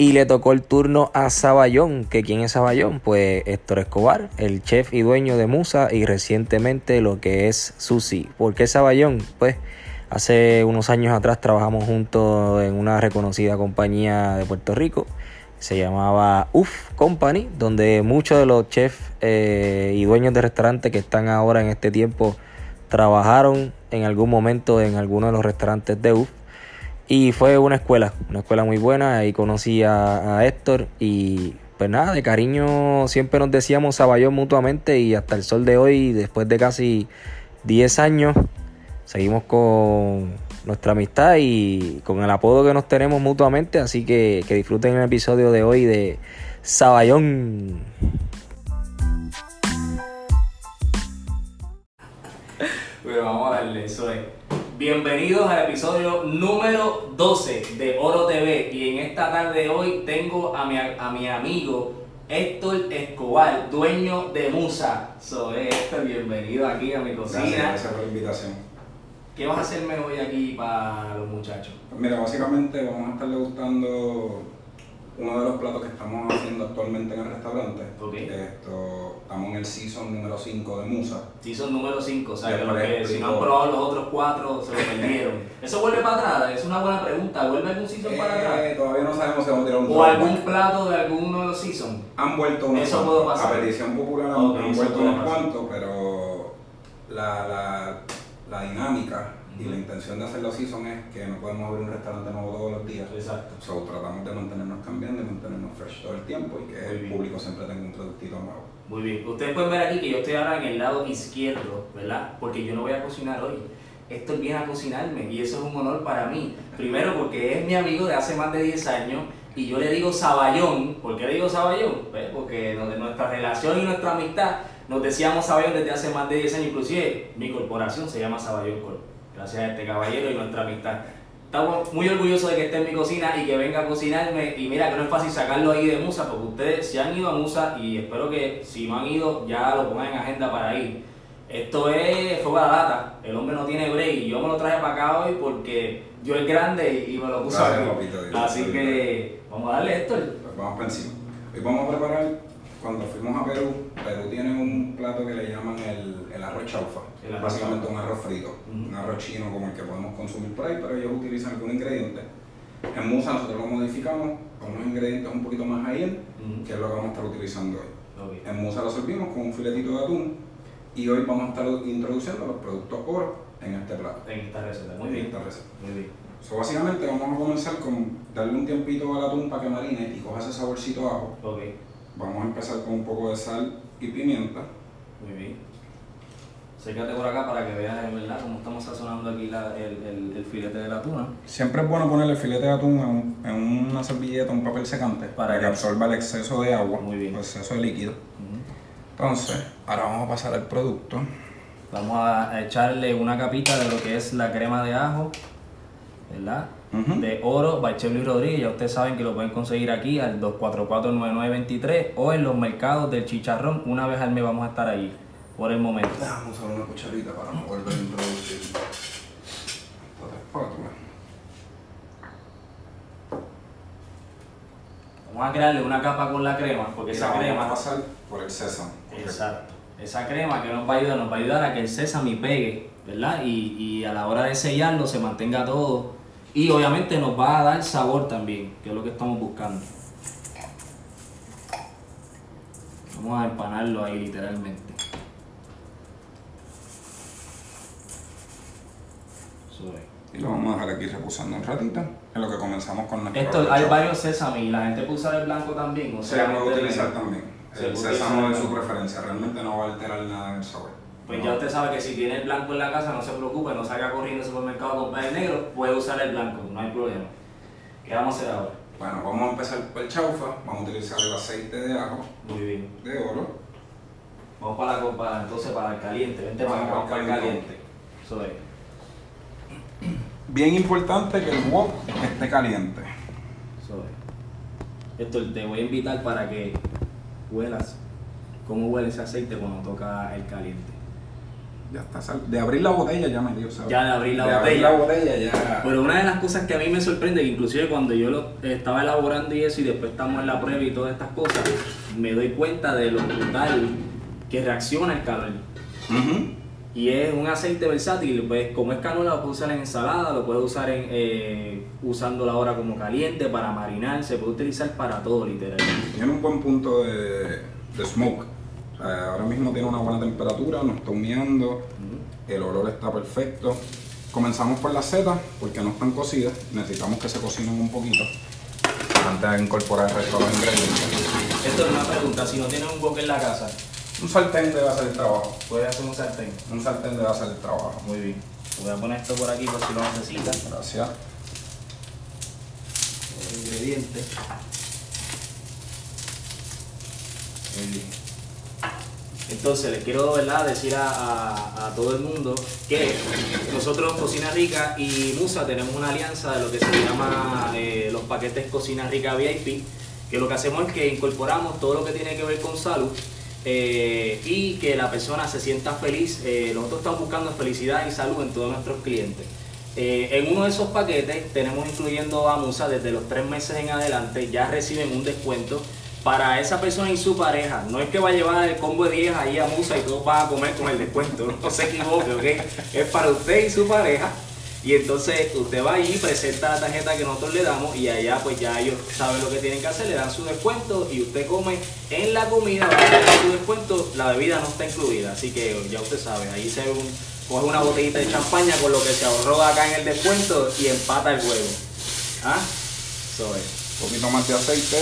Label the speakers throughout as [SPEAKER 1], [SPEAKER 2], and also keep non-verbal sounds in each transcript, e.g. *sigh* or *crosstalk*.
[SPEAKER 1] Y le tocó el turno a Saballón, que quién es Saballón, pues Héctor Escobar, el chef y dueño de Musa y recientemente lo que es Susi. ¿Por qué Saballón? Pues hace unos años atrás trabajamos juntos en una reconocida compañía de Puerto Rico, se llamaba UF Company, donde muchos de los chefs eh, y dueños de restaurantes que están ahora en este tiempo trabajaron en algún momento en alguno de los restaurantes de UF y fue una escuela, una escuela muy buena. Ahí conocí a, Héctor y pues nada, de cariño siempre nos decíamos Saballón mutuamente y hasta el sol de hoy, después de casi 10 años, seguimos con nuestra amistad y con el apodo que nos tenemos mutuamente. Así que que disfruten el episodio de hoy de Saballón. Bueno, vamos a darle, eso es. Bienvenidos al episodio número 12 de Oro TV y en esta tarde de hoy tengo a mi, a mi amigo Héctor Escobar, dueño de Musa. Soy Héctor, bienvenido aquí a mi cocina.
[SPEAKER 2] Gracias, gracias por la invitación.
[SPEAKER 1] ¿Qué vas a hacerme hoy aquí para los muchachos?
[SPEAKER 2] Mira, básicamente vamos a estar degustando uno de los platos que estamos haciendo actualmente en el restaurante. Esto, estamos en el season número 5 de Musa.
[SPEAKER 1] Season número 5, o sea, que, que si no han probado los otros cuatro se lo perdieron. *laughs* ¿Eso vuelve para atrás? Es una buena pregunta. ¿Vuelve algún season para atrás?
[SPEAKER 2] Eh, todavía no sabemos si vamos a tirar un
[SPEAKER 1] ¿O algún plato de alguno de los seasons?
[SPEAKER 2] Han vuelto unos
[SPEAKER 1] Eso puedo pasar.
[SPEAKER 2] A petición popular han vuelto unos cuantos, pero la, la, la dinámica y la intención de hacerlo season es que no podemos abrir un restaurante nuevo todos los días.
[SPEAKER 1] Exacto.
[SPEAKER 2] So, tratamos de mantenernos cambiando y mantenernos fresh todo el tiempo y que el público siempre tenga un productito nuevo.
[SPEAKER 1] Muy bien. Ustedes pueden ver aquí que yo estoy ahora en el lado izquierdo, ¿verdad? Porque yo no voy a cocinar hoy. Esto viene a cocinarme y eso es un honor para mí. Primero porque es mi amigo de hace más de 10 años y yo le digo Saballón. ¿Por qué le digo Saballón? Pues porque nuestra relación y nuestra amistad nos decíamos Saballón desde hace más de 10 años. Inclusive mi corporación se llama Saballón Corp gracias a este caballero y nuestra amistad. Estamos muy orgullosos de que esté en mi cocina y que venga a cocinarme. Y mira que no es fácil sacarlo ahí de Musa, porque ustedes se han ido a Musa y espero que si no han ido ya lo pongan en agenda para ir. Esto es fuego a la lata. El hombre no tiene break. Y yo me lo traje para acá hoy porque yo es grande y me lo puse aquí. Así que vamos a darle esto.
[SPEAKER 2] Pues vamos para encima. Hoy vamos a preparar, cuando fuimos a Perú, Perú tiene un plato que le llaman el, el arroz chaufa básicamente un arroz frito, un arroz chino como el que podemos consumir por ahí, pero ellos utilizan algún ingrediente. En Musa nosotros lo modificamos con unos ingredientes un poquito más ahí, que es lo que vamos a estar utilizando hoy. En Musa lo servimos con un filetito de atún y hoy vamos a estar introduciendo los productos oro en este plato.
[SPEAKER 1] En esta receta, muy bien. Esta receta. Muy bien.
[SPEAKER 2] So, básicamente vamos a comenzar con darle un tiempito al atún para que marine y coja ese saborcito ajo.
[SPEAKER 1] Okay.
[SPEAKER 2] Vamos a empezar con un poco de sal y pimienta.
[SPEAKER 1] Muy bien. Sécate por acá para que veas verdad cómo estamos sazonando aquí el, filete de la tuna.
[SPEAKER 2] Siempre es bueno poner el filete de atún en, una servilleta, un papel secante, para, que absorba el exceso de agua,
[SPEAKER 1] Muy bien.
[SPEAKER 2] el exceso de líquido. Entonces, ahora vamos a pasar al producto.
[SPEAKER 1] Vamos a echarle una capita de lo que es la crema de ajo, ¿verdad? De oro by Luis Rodríguez. Ya ustedes saben que lo pueden conseguir aquí al 244-9923 o en los mercados del chicharrón. Una vez al mes vamos a estar ahí por el momento.
[SPEAKER 2] Vamos a usar una cucharita para no volver a introducir.
[SPEAKER 1] Vamos a crearle una capa con la crema, porque esa crema.
[SPEAKER 2] va a pasar por el sésamo.
[SPEAKER 1] Exacto. Esa crema que nos va a ayudar, nos va a ayudar a que el sésamo pegue, ¿verdad? Y, y a la hora de sellarlo se mantenga todo. Y obviamente nos va a dar sabor también, que es lo que estamos buscando. Vamos a empanarlo ahí literalmente.
[SPEAKER 2] Y lo vamos a dejar aquí reposando un ratito. En lo que comenzamos con nuestro
[SPEAKER 1] Esto, hay varios sésamo y la gente puede usar el blanco también. O
[SPEAKER 2] sea, Se puede utilizar también. El sésamo de su preferencia, realmente no va a alterar nada en el sabor.
[SPEAKER 1] Pues ya usted sabe que si tiene el blanco en la casa, no se preocupe, no salga corriendo al supermercado a comprar el negro, puede usar el blanco, no hay problema. ¿Qué vamos a hacer ahora?
[SPEAKER 2] Bueno, vamos a empezar por el chaufa, vamos a utilizar el aceite de ajo.
[SPEAKER 1] Muy bien.
[SPEAKER 2] De oro.
[SPEAKER 1] Vamos para la copa, entonces para el caliente, vente para, para el caliente. Eso es.
[SPEAKER 2] Bien importante que el wok esté caliente.
[SPEAKER 1] Eso es. Esto te voy a invitar para que huelas cómo huele ese aceite cuando toca el caliente.
[SPEAKER 2] Ya está, de abrir la botella ya me dio sabor.
[SPEAKER 1] Ya de abrir la
[SPEAKER 2] de
[SPEAKER 1] botella.
[SPEAKER 2] Abrir la botella ya.
[SPEAKER 1] Pero una de las cosas que a mí me sorprende, que inclusive cuando yo lo estaba elaborando y eso, y después estamos en la prueba y todas estas cosas, me doy cuenta de lo brutal que reacciona el calor. Y es un aceite versátil, pues como es canola lo puedes usar en ensalada, lo puedes usar en, eh, usándola ahora como caliente, para marinar, se puede utilizar para todo literal.
[SPEAKER 2] Tiene un buen punto de, de smoke. Mismo tiene una buena temperatura, no está humeando, el olor está perfecto. Comenzamos por las setas porque no están cocidas, necesitamos que se cocinen un poquito antes de incorporar el resto de los ingredientes.
[SPEAKER 1] Esto es una pregunta, si no tienes un wok en la casa,
[SPEAKER 2] un sartén debe hacer el trabajo.
[SPEAKER 1] Puede hacer un sartén.
[SPEAKER 2] Un sartén debe hacer el trabajo.
[SPEAKER 1] Muy bien. Voy a poner esto por aquí por si lo necesitas.
[SPEAKER 2] Gracias.
[SPEAKER 1] El ingrediente. Muy bien. Entonces les quiero decir a, todo el mundo que nosotros Cocina Rica y Musa tenemos una alianza de lo que se llama eh, los paquetes Cocina Rica VIP, que lo que hacemos es que incorporamos todo lo que tiene que ver con salud eh, y que la persona se sienta feliz. Eh, nosotros estamos buscando felicidad y salud en todos nuestros clientes. En uno de esos paquetes tenemos incluyendo a Musa desde los tres meses en adelante, ya reciben un descuento para esa persona y su pareja. No es que va a llevar el combo de 10 ahí a Musa y todos van a comer con el descuento, *laughs* no se equivoque, ¿ok? Es para usted y su pareja y entonces usted va allí, presenta la tarjeta que nosotros le damos y allá pues ya ellos saben lo que tienen que hacer, le dan su descuento y usted come en la comida, va a su descuento, la bebida no está incluida, así que ya usted sabe, ahí se coge una botellita de champaña con lo que se ahorró acá en el descuento y empata el huevo. ¿Ah? Eso es.
[SPEAKER 2] Un poquito más de aceite,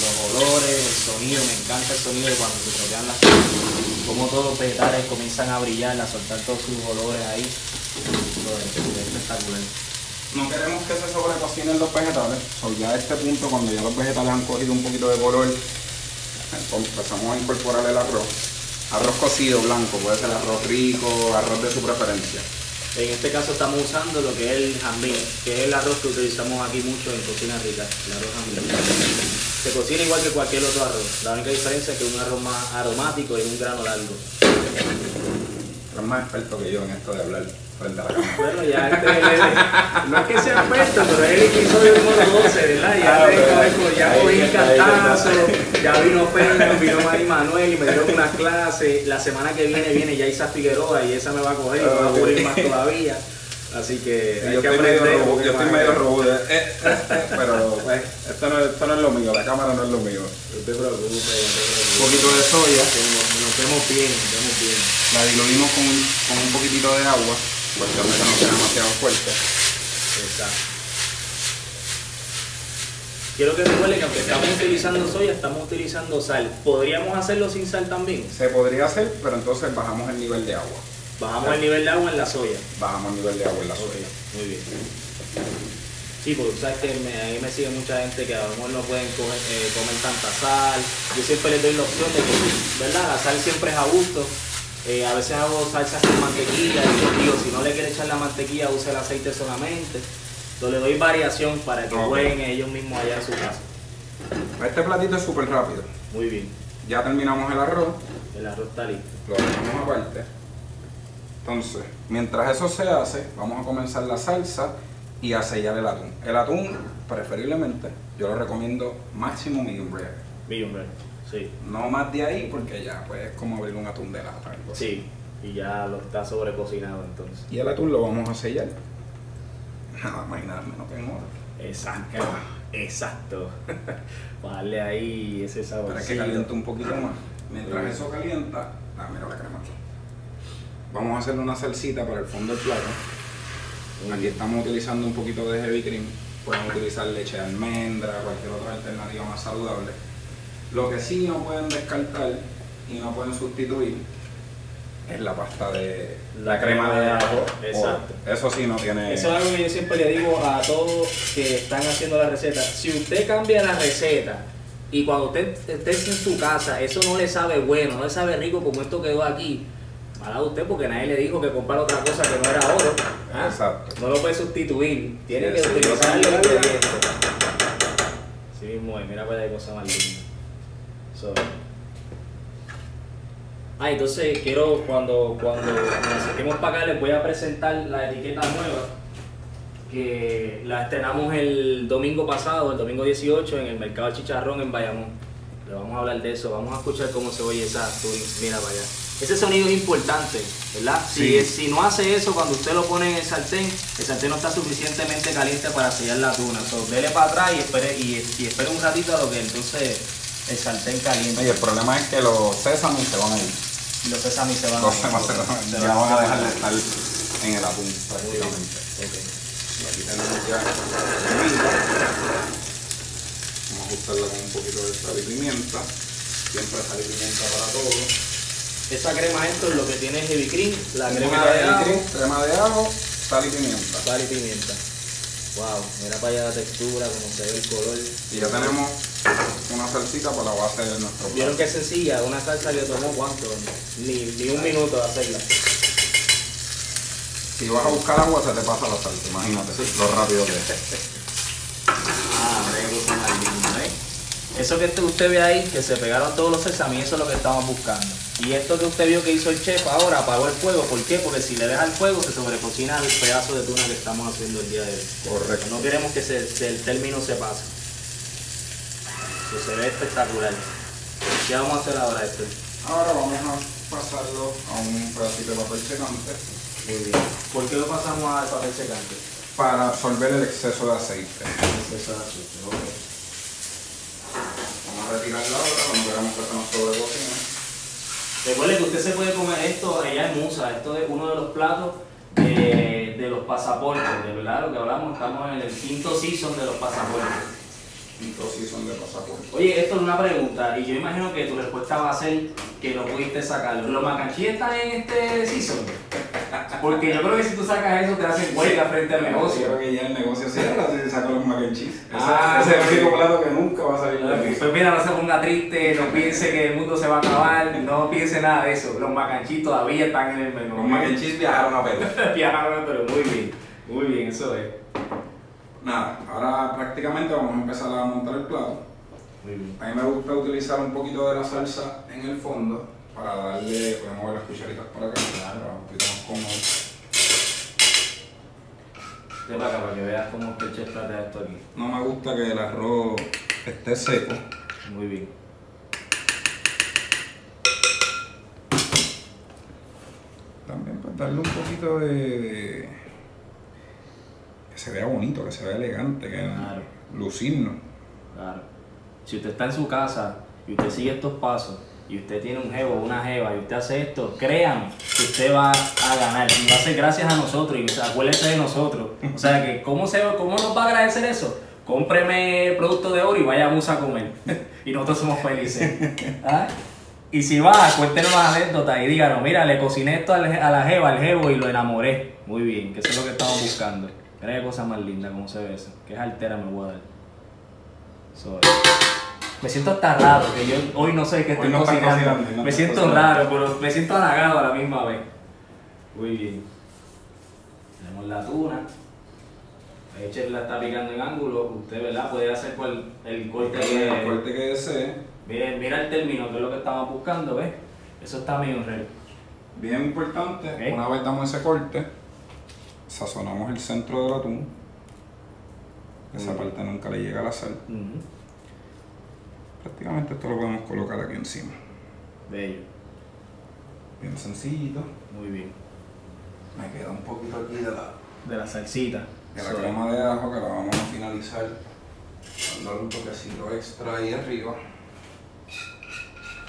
[SPEAKER 1] los olores, el sonido, me encanta el sonido de cuando se tropean las cosas como todos los vegetales comienzan a brillar, a soltar todos sus olores ahí. Es espectacular.
[SPEAKER 2] No queremos que se sobrecocinen los vegetales, so ya a este punto, cuando ya los vegetales han cogido un poquito de color, empezamos a incorporar el arroz. Arroz cocido blanco, puede ser arroz rico, arroz de su preferencia.
[SPEAKER 1] En este caso estamos usando lo que es el jambín, que es el arroz que utilizamos aquí mucho en cocina rica, el arroz jambín. Se cocina igual que cualquier otro arroz. La única diferencia es que un arroz más aromático y un grano largo.
[SPEAKER 2] Más experto que yo en esto de hablar frente a la cámara.
[SPEAKER 1] Bueno, ya este, no es que sea experto, pero es el episodio número 12, ¿verdad? Ya, ah, ya cogí cantazo, ya vino Peña, vino Mari Manuel y me dieron unas clases. La semana que viene viene ya Isa Figueroa y esa me va a coger y me va a aburrir más todavía. Así que
[SPEAKER 2] hay yo que aprender. Medio yo estoy medio robot, eh, eh, eh, pero pues, esto, no, esto no es lo mío, la cámara no es lo mío.
[SPEAKER 1] No te preocupes,
[SPEAKER 2] Un poquito de soya.
[SPEAKER 1] Nos vemos bien, nos vemos bien.
[SPEAKER 2] La diluimos con un, con un poquitito de agua, cuestión de que no sea demasiado fuerte.
[SPEAKER 1] Exacto. Quiero que recuerden que aunque estamos utilizando soya, estamos utilizando sal. ¿Podríamos hacerlo sin sal también?
[SPEAKER 2] Se podría hacer, pero entonces bajamos el nivel de agua.
[SPEAKER 1] Bajamos el nivel de agua en la soya.
[SPEAKER 2] Bajamos el nivel de agua en la soya.
[SPEAKER 1] muy bien. Sí, porque sabes que me, ahí me sigue mucha gente que a lo mejor no pueden comer, eh, comer tanta sal. Yo siempre les doy la opción de que, ¿verdad? La sal siempre es a gusto. Eh, a veces hago salsas con mantequilla y digo, si no le quiere echar la mantequilla, use el aceite solamente. Entonces le doy variación para que jueguen ellos mismos allá en su casa.
[SPEAKER 2] Este platito es súper rápido.
[SPEAKER 1] Muy bien.
[SPEAKER 2] Ya terminamos el arroz.
[SPEAKER 1] El arroz está listo.
[SPEAKER 2] Lo dejamos aparte. Entonces, mientras eso se hace, vamos a comenzar la salsa y a sellar el atún. El atún, preferiblemente, yo lo recomiendo máximo medium rare.
[SPEAKER 1] Medium rare, sí.
[SPEAKER 2] No más de ahí porque ya pues es como abrir un atún de lata.
[SPEAKER 1] Sí, y ya lo está sobrecocinado entonces.
[SPEAKER 2] Y el atún lo vamos a sellar. Nada más y nada menos que en oro.
[SPEAKER 1] Exacto, exacto. *laughs* Para darle ahí ese sabor.
[SPEAKER 2] Para que caliente un poquito más. Mientras eso calienta, ah, mira la crema. Vamos a hacerle una salsita para el fondo del plato. Aquí estamos utilizando un poquito de heavy cream. Pueden utilizar leche de almendra, cualquier otra alternativa más saludable. Lo que sí no pueden descartar y no pueden sustituir es la pasta de la crema de ajo.
[SPEAKER 1] Exacto.
[SPEAKER 2] Eso sí no tiene.
[SPEAKER 1] Eso es algo que yo siempre le digo a todos que están haciendo la receta. Si usted cambia la receta y cuando usted esté en su casa, eso no le sabe bueno, no le sabe rico como esto quedó aquí, mala usted porque nadie le dijo que comprar otra cosa que no era oro.
[SPEAKER 2] ¿ah? Exacto.
[SPEAKER 1] No lo puede sustituir. Tiene que utilizar
[SPEAKER 2] sí,
[SPEAKER 1] los
[SPEAKER 2] sí.
[SPEAKER 1] mismo es, mira para allá cosa más linda. So. Ah, entonces quiero cuando, cuando nos acerquemos para acá les voy a presentar la etiqueta nueva que la estrenamos el domingo pasado, el domingo 18 en el mercado chicharrón en Bayamón. Le vamos a hablar de eso, vamos a escuchar cómo se oye esa. Mira para allá. Ese sonido es importante, ¿verdad? Si,
[SPEAKER 2] Sí.
[SPEAKER 1] si no hace eso cuando usted lo pone en el sartén, el sartén no está suficientemente caliente para sellar la tuna. So, dele para atrás y espere, y, y espere un ratito a lo que entonces el sartén caliente.
[SPEAKER 2] Oye, el problema es que los sésames se van a ir.
[SPEAKER 1] Y los sesamis se van
[SPEAKER 2] Los
[SPEAKER 1] ir.
[SPEAKER 2] se van a ir. Ya van a dejar de estar en el atún prácticamente. Aquí tenemos ya la comida. Vamos a ajustarla con un poquito de sal y pimienta. Siempre sal y pimienta para todo.
[SPEAKER 1] Esa crema esto es lo que tiene heavy cream, la crema de ajo,
[SPEAKER 2] cream, crema de ajo, sal y pimienta.
[SPEAKER 1] sal y pimienta. Wow, mira para allá la textura, cómo se ve el color.
[SPEAKER 2] Y ya tenemos una salsita para la base de nuestro
[SPEAKER 1] Vieron
[SPEAKER 2] plato.
[SPEAKER 1] que es sencilla, una salsa que tomó cuánto, ni, ni un minuto de hacerla.
[SPEAKER 2] Si vas a buscar agua se te pasa la salsa, imagínate lo rápido que es.
[SPEAKER 1] Ah, ¿eh? Eso que usted ve ahí, que se pegaron todos los sesamis, eso es lo que estamos buscando. Y esto que usted vio que hizo el chef ahora, apagó el fuego, ¿por qué? Porque si le deja el fuego se sobrecocina el pedazo de tuna que estamos haciendo el día de hoy.
[SPEAKER 2] Correcto.
[SPEAKER 1] No queremos que se- se- el término se pase. Eso se ve espectacular. ¿Qué vamos a hacer ahora, esto?
[SPEAKER 2] Ahora vamos a pasarlo a un pedacito de papel secante
[SPEAKER 1] Muy bien. ¿Por qué lo pasamos al papel secante?
[SPEAKER 2] para absorber el exceso de aceite.
[SPEAKER 1] Eso es azúcar, ok.
[SPEAKER 2] Vamos a retirarla ahora cuando queramos que se nos sobrecocine.
[SPEAKER 1] Recuerde que usted se puede comer esto allá en Musa. Esto es uno de los platos de, de los pasaportes. De verdad, lo que hablamos, estamos en el quinto season de los pasaportes.
[SPEAKER 2] Y dos sí son de pasaporte.
[SPEAKER 1] Oye, esto es una pregunta y yo imagino que tu respuesta va a ser que no pudiste sacarlo. ¿Los macanchis están en este season? Porque yo creo que si tú sacas eso te hacen huelga frente al
[SPEAKER 2] Yo
[SPEAKER 1] negocio.
[SPEAKER 2] creo que ya el negocio cierra si se saca los mac and cheese. Ese-
[SPEAKER 1] Ah,
[SPEAKER 2] ese es el único plato que nunca va a salir aquí.
[SPEAKER 1] Pues mira, no se ponga triste, no piense que el mundo se va a acabar, no piense nada de eso. Los macanchis todavía están en el menú.
[SPEAKER 2] Los mac and cheese viajaron a Perú. *laughs*
[SPEAKER 1] Viajaron, pero muy bien, muy bien, eso es.
[SPEAKER 2] Nada, ahora prácticamente vamos a empezar a montar el plato.
[SPEAKER 1] Muy bien.
[SPEAKER 2] A mí me gusta utilizar un poquito de la salsa en el fondo para darle, podemos ver las cucharitas por acá, para un poquito más cómodo.
[SPEAKER 1] Ven para acá para que veas cómo es que el chef trata esto aquí.
[SPEAKER 2] No me gusta que el arroz esté seco.
[SPEAKER 1] Muy bien.
[SPEAKER 2] También pues darle un poquito de, de- que se vea bonito, que se vea elegante, que
[SPEAKER 1] Claro.
[SPEAKER 2] lucirnos.
[SPEAKER 1] Claro. Si usted está en su casa y usted sigue estos pasos y usted tiene un jevo una jeva y usted hace esto, créame que usted va a ganar y va a ser gracias a nosotros y acuérdese de nosotros. O sea que, ¿cómo, se, ¿cómo nos va a agradecer eso? Cómpreme producto de oro y vayamos a comer. *laughs* y nosotros somos felices. ¿Ah? Y si va, cuéntenos las anécdotas y díganos, mira, le cociné esto a la jeva, al jevo y lo enamoré. Muy bien, que eso es lo que estamos buscando. Mira qué cosa más linda, cómo se ve eso. Qué altera me voy a dar. Me siento hasta raro, que yo hoy no sé qué estoy
[SPEAKER 2] no
[SPEAKER 1] cocinando.
[SPEAKER 2] no
[SPEAKER 1] me siento
[SPEAKER 2] cocinando.
[SPEAKER 1] raro, pero me siento halagado a la misma vez. Muy bien. Tenemos la tuna. El chef la está picando en ángulo. Usted, ¿verdad? Puede hacer cual- el corte que...
[SPEAKER 2] El corte que desee.
[SPEAKER 1] Mira, mira el término, que es lo que estamos buscando, ¿ves? Eso está medio raro.
[SPEAKER 2] Bien importante, una vez damos ese corte, sazonamos el centro del atún. Esa
[SPEAKER 1] bien.
[SPEAKER 2] parte nunca le llega la sal. Prácticamente esto lo podemos colocar aquí encima.
[SPEAKER 1] Bello.
[SPEAKER 2] Bien sencillito.
[SPEAKER 1] Muy bien.
[SPEAKER 2] Me queda un poquito aquí de la,
[SPEAKER 1] De la salsita.
[SPEAKER 2] de la
[SPEAKER 1] So,
[SPEAKER 2] crema de ajo que la vamos a finalizar. Dándole un toquecito extra ahí arriba.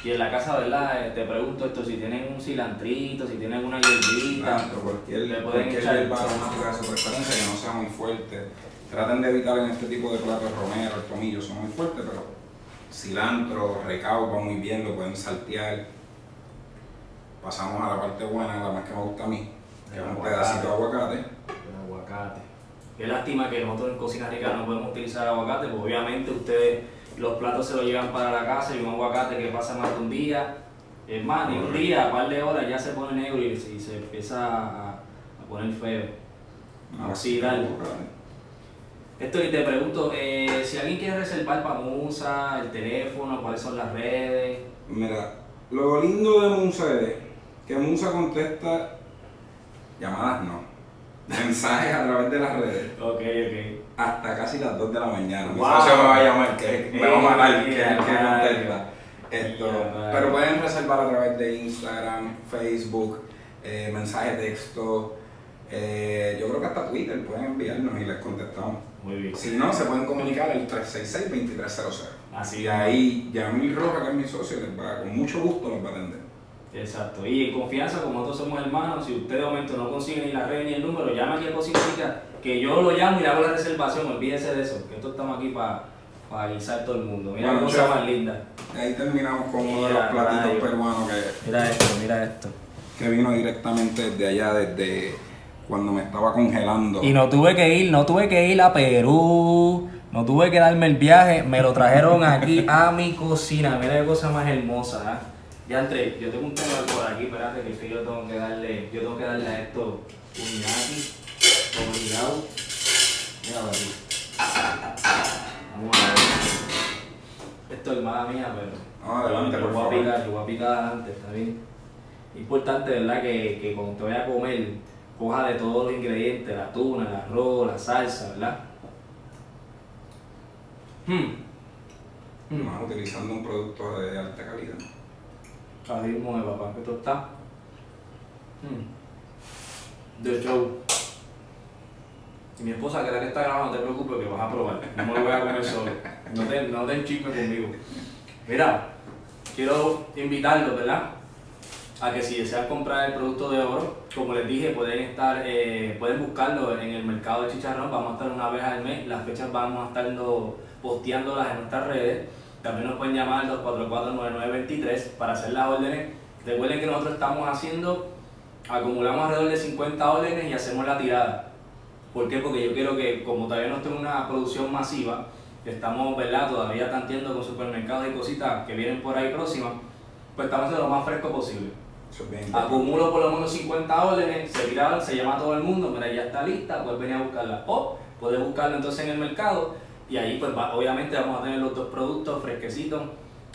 [SPEAKER 1] Y en la casa, ¿verdad? Eh, Te pregunto esto, si tienen un cilantrito, si tienen una hierbita.
[SPEAKER 2] Pero cualquier,
[SPEAKER 1] Le pueden
[SPEAKER 2] cualquier
[SPEAKER 1] echar-
[SPEAKER 2] hierba aromática de su preferencia que no sea muy fuerte. Traten de evitar en este tipo de platos romero, el tomillo son muy fuertes, pero cilantro, recaudo va muy bien, lo pueden saltear. pasamos a la parte buena, la más que me gusta a mí, que
[SPEAKER 1] El
[SPEAKER 2] es un
[SPEAKER 1] aguacate.
[SPEAKER 2] pedacito de aguacate.
[SPEAKER 1] El aguacate. Qué lástima que nosotros en Cocina Rica no podemos utilizar aguacate, porque obviamente ustedes los platos se los llevan para la casa y un aguacate que pasa más de un día, es más, ni un día, a par de horas ya se pone negro y se, y se empieza a, a poner feo. Dale.
[SPEAKER 2] aguacate.
[SPEAKER 1] Esto y te pregunto, eh, si alguien quiere reservar para Musa, el teléfono, cuáles son las redes.
[SPEAKER 2] Mira, lo lindo de Musa es que Musa contesta llamadas no, mensajes a través de las redes. *laughs*
[SPEAKER 1] Ok, ok.
[SPEAKER 2] hasta casi las 2 de la mañana. Mi
[SPEAKER 1] Wow.
[SPEAKER 2] socio me va a llamar, que me va a matar, que, contesta. Esto, pero pueden reservar a través de Instagram, Facebook, eh, mensaje de texto, eh, yo creo que hasta Twitter pueden enviarnos y les contestamos.
[SPEAKER 1] Muy bien.
[SPEAKER 2] Si no, se pueden comunicar al 366-2300.
[SPEAKER 1] Así
[SPEAKER 2] Y ahí Yamil Roja, que es mi socio, les va, con mucho gusto los va a atender.
[SPEAKER 1] Exacto. Y en confianza, como nosotros somos hermanos, si usted de momento no consigue ni la red ni el número, llama aquí a Cocina Rica, que yo lo llamo y le hago la reservación. Olvídese de eso, que esto estamos aquí para guisar todo el mundo. Mira
[SPEAKER 2] Bueno,
[SPEAKER 1] cosa más linda.
[SPEAKER 2] Ahí terminamos con uno de los platitos peruanos que,
[SPEAKER 1] Mira esto, mira esto.
[SPEAKER 2] que vino directamente desde allá, desde cuando me estaba congelando.
[SPEAKER 1] Y no tuve que ir, no tuve que ir a Perú, no tuve que darme el viaje, me lo trajeron aquí a mi cocina. Mira qué cosa más hermosa, ¿ah? Ya entré, yo tengo un tema por aquí, espérate, que yo tengo que darle, yo tengo que darle a esto un ñaki, obligado. Mira aquí. Vamos a ver. Esto es mala mía, pero.
[SPEAKER 2] No, adelante,
[SPEAKER 1] yo
[SPEAKER 2] por
[SPEAKER 1] voy a
[SPEAKER 2] favor.
[SPEAKER 1] picar, yo voy a picar adelante, está bien. Importante, ¿verdad? Que, que cuando te vayas a comer, coja de todos los ingredientes, la tuna, el arroz, la salsa, ¿verdad? Hmm. Hmm.
[SPEAKER 2] Más utilizando un producto de alta calidad.
[SPEAKER 1] Así mismo de papá, que esto está. Hmm. De show. Y mi esposa, que es la que está grabando, no te preocupes que vas a probar. No me lo voy a comer solo. No te, no te enchismes conmigo. Mira, quiero invitarlos, ¿verdad? A que si desean comprar el producto de oro, como les dije, pueden estar, eh, pueden buscarlo en el mercado de chicharrón. Vamos a estar una vez al mes. Las fechas vamos a estar posteándolas en nuestras redes. También nos pueden llamar al 244-9923 para hacer las órdenes. Recuerden que nosotros estamos haciendo, acumulamos alrededor de 50 órdenes y hacemos la tirada. ¿Por qué? Porque yo quiero que, como todavía no tengo una producción masiva, estamos, ¿verdad? Todavía tanteando con supermercados y cositas que vienen por ahí próximas, pues estamos haciendo lo más fresco posible. Acumulo por lo menos 50 órdenes, se tiraron, se llama a todo el mundo, mira, ya está lista, puedes venir a buscarla. O puedes buscarla entonces en el mercado y ahí pues va- obviamente vamos a tener los dos productos fresquecitos,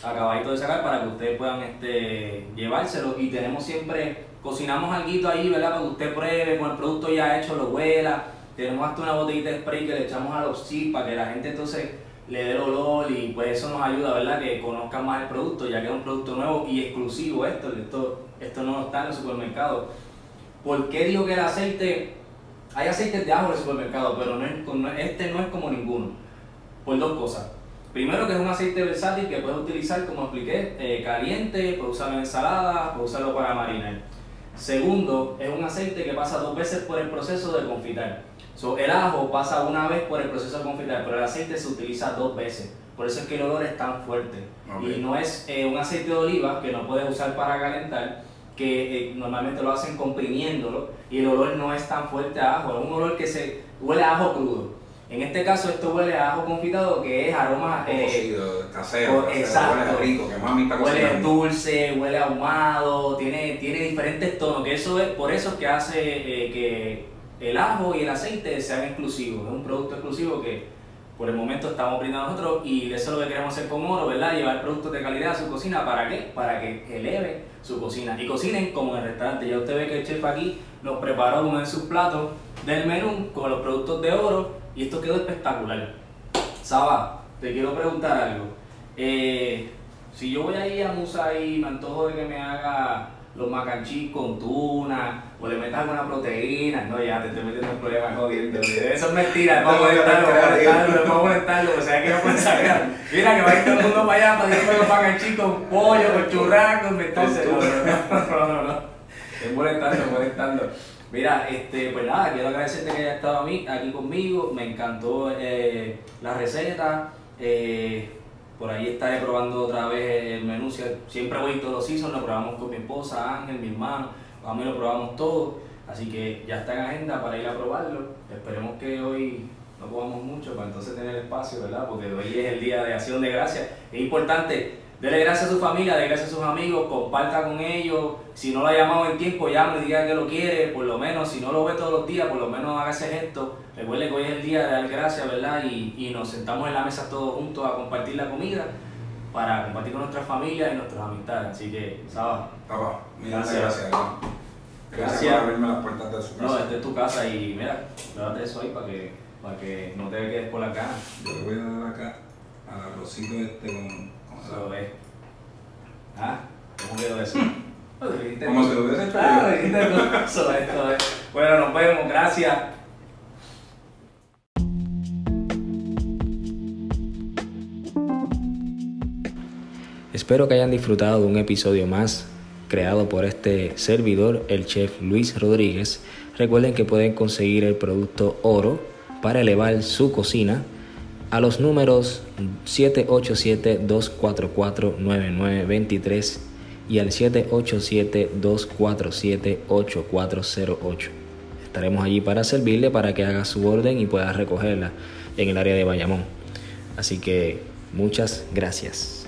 [SPEAKER 1] acabaditos de sacar para que ustedes puedan este, llevárselos y tenemos siempre, cocinamos algo ahí, ¿verdad? Para que usted pruebe con el producto ya hecho, lo huela. Tenemos hasta una botellita de spray que le echamos a los chips para que la gente entonces le dé olor y pues eso nos ayuda, ¿verdad? Que conozcan más el producto, ya que es un producto nuevo y exclusivo esto, esto, esto no está en el supermercado. ¿Por qué digo que el aceite, hay aceites de ajo en el supermercado, pero no es- este no es como ninguno? Por dos cosas. Primero que es un aceite versátil que puedes utilizar, como expliqué, eh, caliente, puedes usarlo en ensalada, puedes usarlo para marinar. Segundo, es un aceite que pasa dos veces por el proceso de confitar. So, el ajo pasa una vez por el proceso de confitar, pero el aceite se utiliza dos veces. Por eso es que el olor es tan fuerte.
[SPEAKER 2] Ok.
[SPEAKER 1] Y no es eh, un aceite de oliva que no puedes usar para calentar, que eh, normalmente lo hacen comprimiéndolo y el olor no es tan fuerte a ajo, es un olor que se huele a ajo crudo. En este caso esto huele a ajo confitado que es aroma eh,
[SPEAKER 2] cocido, casero, casero,
[SPEAKER 1] exacto.
[SPEAKER 2] huele rico, que mami está
[SPEAKER 1] huele
[SPEAKER 2] cocinando.
[SPEAKER 1] dulce, huele ahumado, tiene, tiene diferentes tonos, que eso es por eso es que hace eh, que el ajo y el aceite sean exclusivos, es un producto exclusivo que por el momento estamos brindando nosotros y eso es lo que queremos hacer con Oro, ¿verdad? Llevar productos de calidad a su cocina, ¿para qué? Para que eleve su cocina y cocinen como en el restaurante. Ya usted ve que el chef aquí nos preparó uno de sus platos del menú con los productos de Oro y esto quedó espectacular. Saba, te quiero preguntar algo. Eh, si yo voy ahí a Musa y me antojo de que me haga los macanchis con tuna o le metas alguna proteína, no, ya te estoy metiendo en problemas jodiendo. Eso es mentira, vamos a molestarlo, vamos a molestarlo, vamos a molestarlo, o sea que no pueden sacar. Mira que va a ir todo el mundo para allá para decirme los macanchis con pollo, con churrasco. No, no, no, no, no. Es molestando, molestando. Mira, este, pues nada, quiero agradecerte que hayas estado a mí, aquí conmigo. Me encantó eh, la receta. eh, por ahí estaré probando otra vez el menú. Siempre voy todos los seasons, lo probamos con mi esposa, Ángel, mi hermano, a mí lo probamos todo. Así que ya está en agenda para ir a probarlo. Esperemos que hoy no comamos mucho para entonces tener espacio, ¿verdad? Porque hoy es el día de acción de gracias. Es importante, dele gracias a su familia, dele gracias a sus amigos, comparta con ellos. Si no lo ha llamado en tiempo, llame y diga que lo quiere. Por lo menos, si no lo ve todos los días, por lo menos haga ese gesto. Recuerde que hoy es el día de dar gracias, ¿verdad? Y, y nos sentamos en la mesa todos juntos a compartir la comida para compartir con nuestras familias y nuestras amistades. Así que, Saba.
[SPEAKER 2] Papá, gracias. gracias.
[SPEAKER 1] Gracias,
[SPEAKER 2] por abrirme las puertas de su casa.
[SPEAKER 1] No, esta es tu casa y mira, date eso ahí para que, para que no te quedes por la cara.
[SPEAKER 2] Yo le voy a dar acá al arrocito este con, con
[SPEAKER 1] Eso es. ¿Ah? ¿Cómo quedó eso?
[SPEAKER 2] Como se lo hubiese hecho
[SPEAKER 1] ah, Eso es, eso es. Bueno, nos vemos, gracias.
[SPEAKER 3] Espero que hayan disfrutado de un episodio más creado por este servidor, el chef Luis Rodríguez. Recuerden que pueden conseguir el producto oro para elevar su cocina a los números 787-244-9923 y al 787-247-8408. Estaremos allí para servirle para que haga su orden y pueda recogerla en el área de Bayamón. Así que muchas gracias.